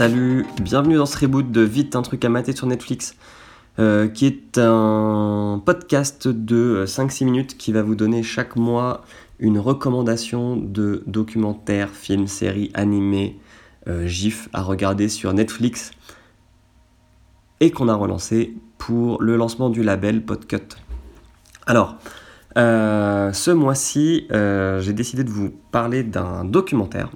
Salut, bienvenue dans ce reboot de Vite un truc à mater sur Netflix, euh, qui est un podcast de 5-6 minutes qui va vous donner chaque mois une recommandation de documentaires, films, séries, animés, euh, gifs à regarder sur Netflix et qu'on a relancé pour le lancement du label Podcut. Alors, euh, ce mois-ci, j'ai décidé de vous parler d'un documentaire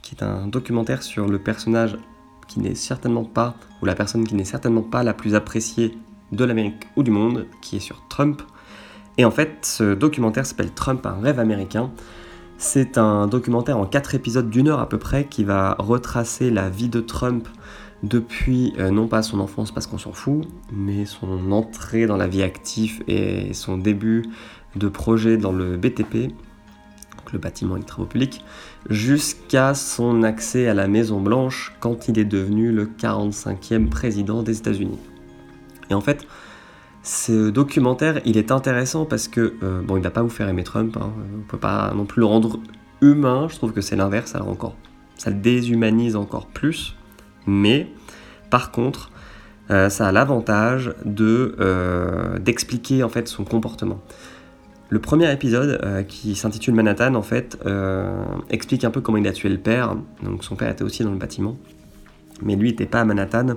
qui est un documentaire sur le personnage qui n'est certainement pas, ou la personne qui n'est certainement pas la plus appréciée de l'Amérique ou du monde, qui est sur Trump. Et en fait, ce documentaire s'appelle Trump, un rêve américain. C'est un documentaire en 4 épisodes d'une heure à peu près qui va retracer la vie de Trump depuis, euh, non pas son enfance parce qu'on s'en fout, mais son entrée dans la vie active et son début de projet dans le BTP, le bâtiment et les travaux publics, jusqu'à son accès à la Maison Blanche quand il est devenu le 45e président des États-Unis. Et en fait, ce documentaire, il est intéressant parce que, euh, bon, il va pas vous faire aimer Trump, hein, on ne peut pas non plus le rendre humain, je trouve que c'est l'inverse, alors encore, ça le déshumanise encore plus, mais par contre, euh, ça a l'avantage de euh, d'expliquer en fait son comportement. Le premier épisode, euh, qui s'intitule Manhattan, en fait, euh, explique un peu comment il a tué le père. Donc son père était aussi dans le bâtiment, mais lui n'était pas à Manhattan.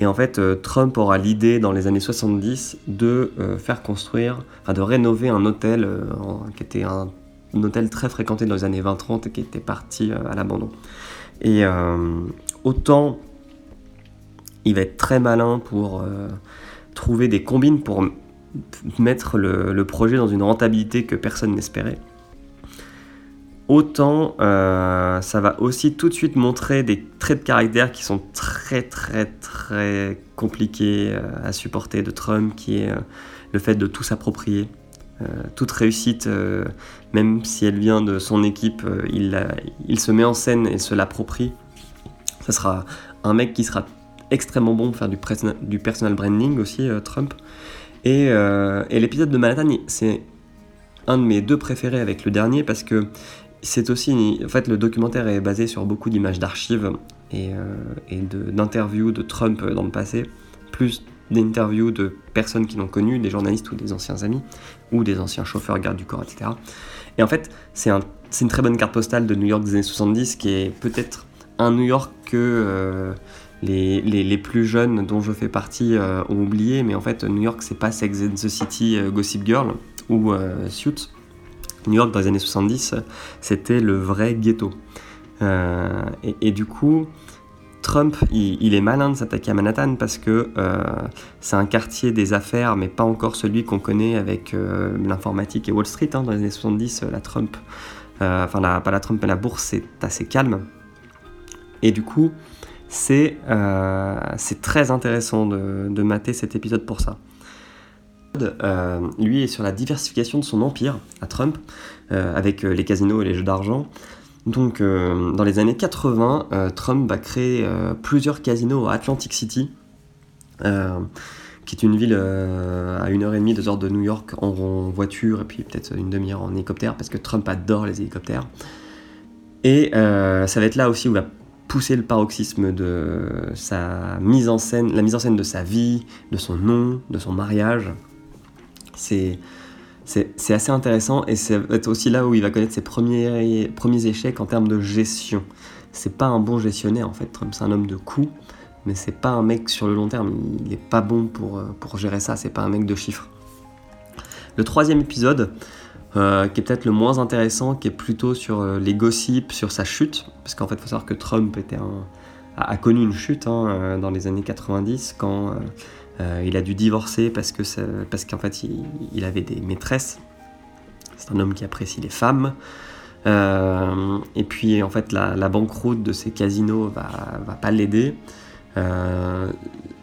Et en fait, euh, Trump aura l'idée dans les années 70 de faire construire, enfin de rénover un hôtel qui était un, hôtel très fréquenté dans les années 20-30 et qui était parti à l'abandon. Et autant il va être très malin pour trouver des combines pour mettre le, projet dans une rentabilité que personne n'espérait. Autant euh, ça va aussi tout de suite montrer des traits de caractère qui sont très très très compliqués euh, à supporter de Trump, qui est euh, le fait de tout s'approprier. toute réussite, même si elle vient de son équipe, il, se met en scène et se l'approprie. Ça sera un mec qui sera extrêmement bon pour faire du personal branding aussi, Trump. Euh, et, l'épisode de Manhattan, c'est un de mes deux préférés avec le dernier parce que c'est aussi. En fait, le documentaire est basé sur beaucoup d'images d'archives et, euh, d'interviews de Trump dans le passé, plus d'interviews de personnes qui l'ont connu, des journalistes ou des anciens amis, ou des anciens chauffeurs, gardes du corps, etc. Et en fait, c'est une très bonne carte postale de New York des années 70 qui est peut-être un New York que. Euh, les, plus jeunes dont je fais partie euh, ont oublié, mais en fait, New York, c'est pas Sex and the City, euh, Gossip Girl ou euh, Suits. New York, dans les années 70, c'était le vrai ghetto. Et, du coup, Trump, il, est malin de s'attaquer à Manhattan parce que c'est un quartier des affaires, mais pas encore celui qu'on connaît avec l'informatique et Wall Street. Hein. Dans les années 70, la Trump, enfin pas la Trump, mais la bourse, c'est assez calme. Et du coup, euh, c'est très intéressant de, mater cet épisode pour ça. Euh, lui est sur la diversification de son empire à Trump, euh, avec les casinos et les jeux d'argent. Donc, dans les années 80, Trump va créer plusieurs casinos à Atlantic City, qui est une ville à une heure et demie, deux heures de New York en, voiture, et puis peut-être une demi-heure en hélicoptère, parce que Trump adore les hélicoptères. Et ça va être là aussi où va pousser le paroxysme de sa mise en scène, la mise en scène de sa vie, de son nom, de son mariage. C'est c'est assez intéressant et c'est aussi là où il va connaître ses premiers, premiers échecs en termes de gestion. C'est pas un bon gestionnaire en fait, Trump c'est un homme de coups, mais c'est pas un mec sur le long terme, il est pas bon pour, pour gérer ça, c'est pas un mec de chiffres. Le troisième épisode, euh, qui est peut-être le moins intéressant, qui est plutôt sur euh, les gossips, sur sa chute, parce qu'en fait, il faut savoir que Trump a, connu une chute hein, euh, dans les années 90 quand il a dû divorcer parce que parce qu'en fait il, avait des maîtresses. C'est un homme qui apprécie les femmes. et puis en fait la, banqueroute de ces casinos va, va pas l'aider.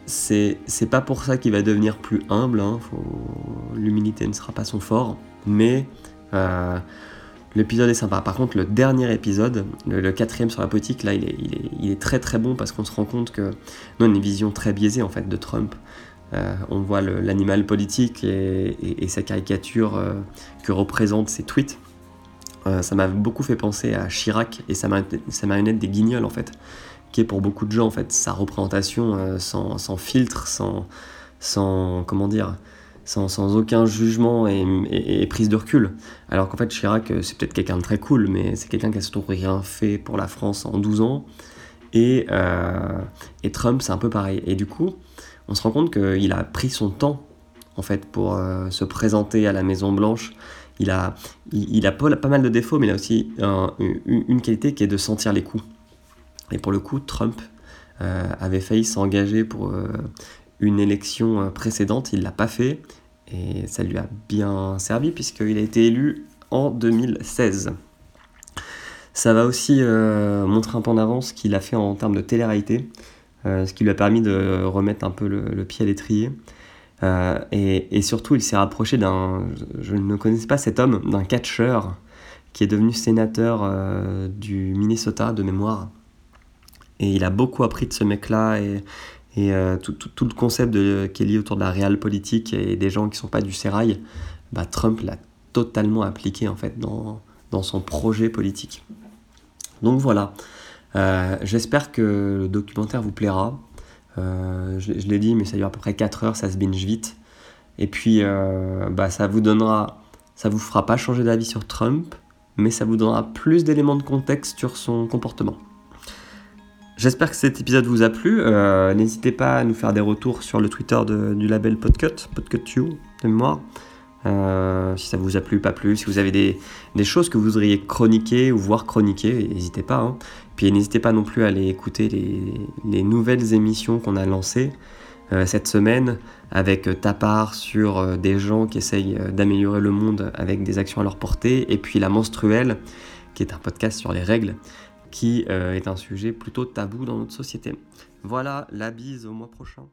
c'est pas pour ça qu'il va devenir plus humble. Hein. L'humilité ne sera pas son fort mais euh, l'épisode est sympa. Par contre, le dernier épisode, le, quatrième sur la politique, là, il est, très très bon parce qu'on se rend compte que nous, on une vision très biaisée en fait de Trump. Euh, on voit l'animal politique et, sa caricature euh, que représentent ses tweets. ça m'a beaucoup fait penser à Chirac et sa, marionnette des guignols en fait, qu'est pour beaucoup de gens en fait sa représentation sans, sans, filtre, sans, sans comment dire, sans, aucun jugement et, prise de recul. Alors qu'en fait Chirac c'est peut-être quelqu'un de très cool, mais c'est quelqu'un qui a surtout rien fait pour la France en 12 ans. Et, et Trump c'est un peu pareil. Et du coup, on se rend compte qu'il a pris son temps en fait pour se présenter à la Maison Blanche il a, il, a pas, mal de défauts, mais il a aussi une qualité qui est de sentir les coups. Et pour le coup, Trump euh, avait failli s'engager pour euh, une élection euh, précédente, il l'a pas fait, et ça lui a bien servi puisqu'il a été élu en 2016. Ça va aussi montrer un peu en avance ce qu'il a fait en termes de télé-réalité, ce qui lui a permis de remettre un peu le pied à l'étrier. Euh, et, surtout, il s'est rapproché d'un, je ne connaissais pas cet homme, d'un catcheur qui est devenu sénateur euh, du Minnesota de mémoire. Et il a beaucoup appris de ce mec-là et, euh, tout, le concept de, qui est lié autour de la réelle politique et des gens qui ne sont pas du sérail, bah, Trump l'a totalement appliqué en fait dans, dans son projet politique. Donc voilà, j'espère que le documentaire vous plaira. Euh, je, l'ai dit, mais ça dure à peu près 4 heures, ça se binge vite. Et puis, euh, bah, ça vous donnera, ça vous fera pas changer d'avis sur Trump, mais ça vous donnera plus d'éléments de contexte sur son comportement. J'espère que cet épisode vous a plu. Euh, n'hésitez pas à nous faire des retours sur le Twitter du label Podcut, PodcutU de mémoire. Euh, si ça vous a plu, pas plu, si vous avez des, choses que vous voudriez chroniquer ou voir chroniquer, n'hésitez pas. Hein. Puis n'hésitez pas non plus à aller écouter les, nouvelles émissions qu'on a lancées euh, cette semaine avec ta part sur des gens qui essayent d'améliorer le monde avec des actions à leur portée, et puis La Menstruelle, qui est un podcast sur les règles, qui est un sujet plutôt tabou dans notre société. Voilà, la bise au mois prochain.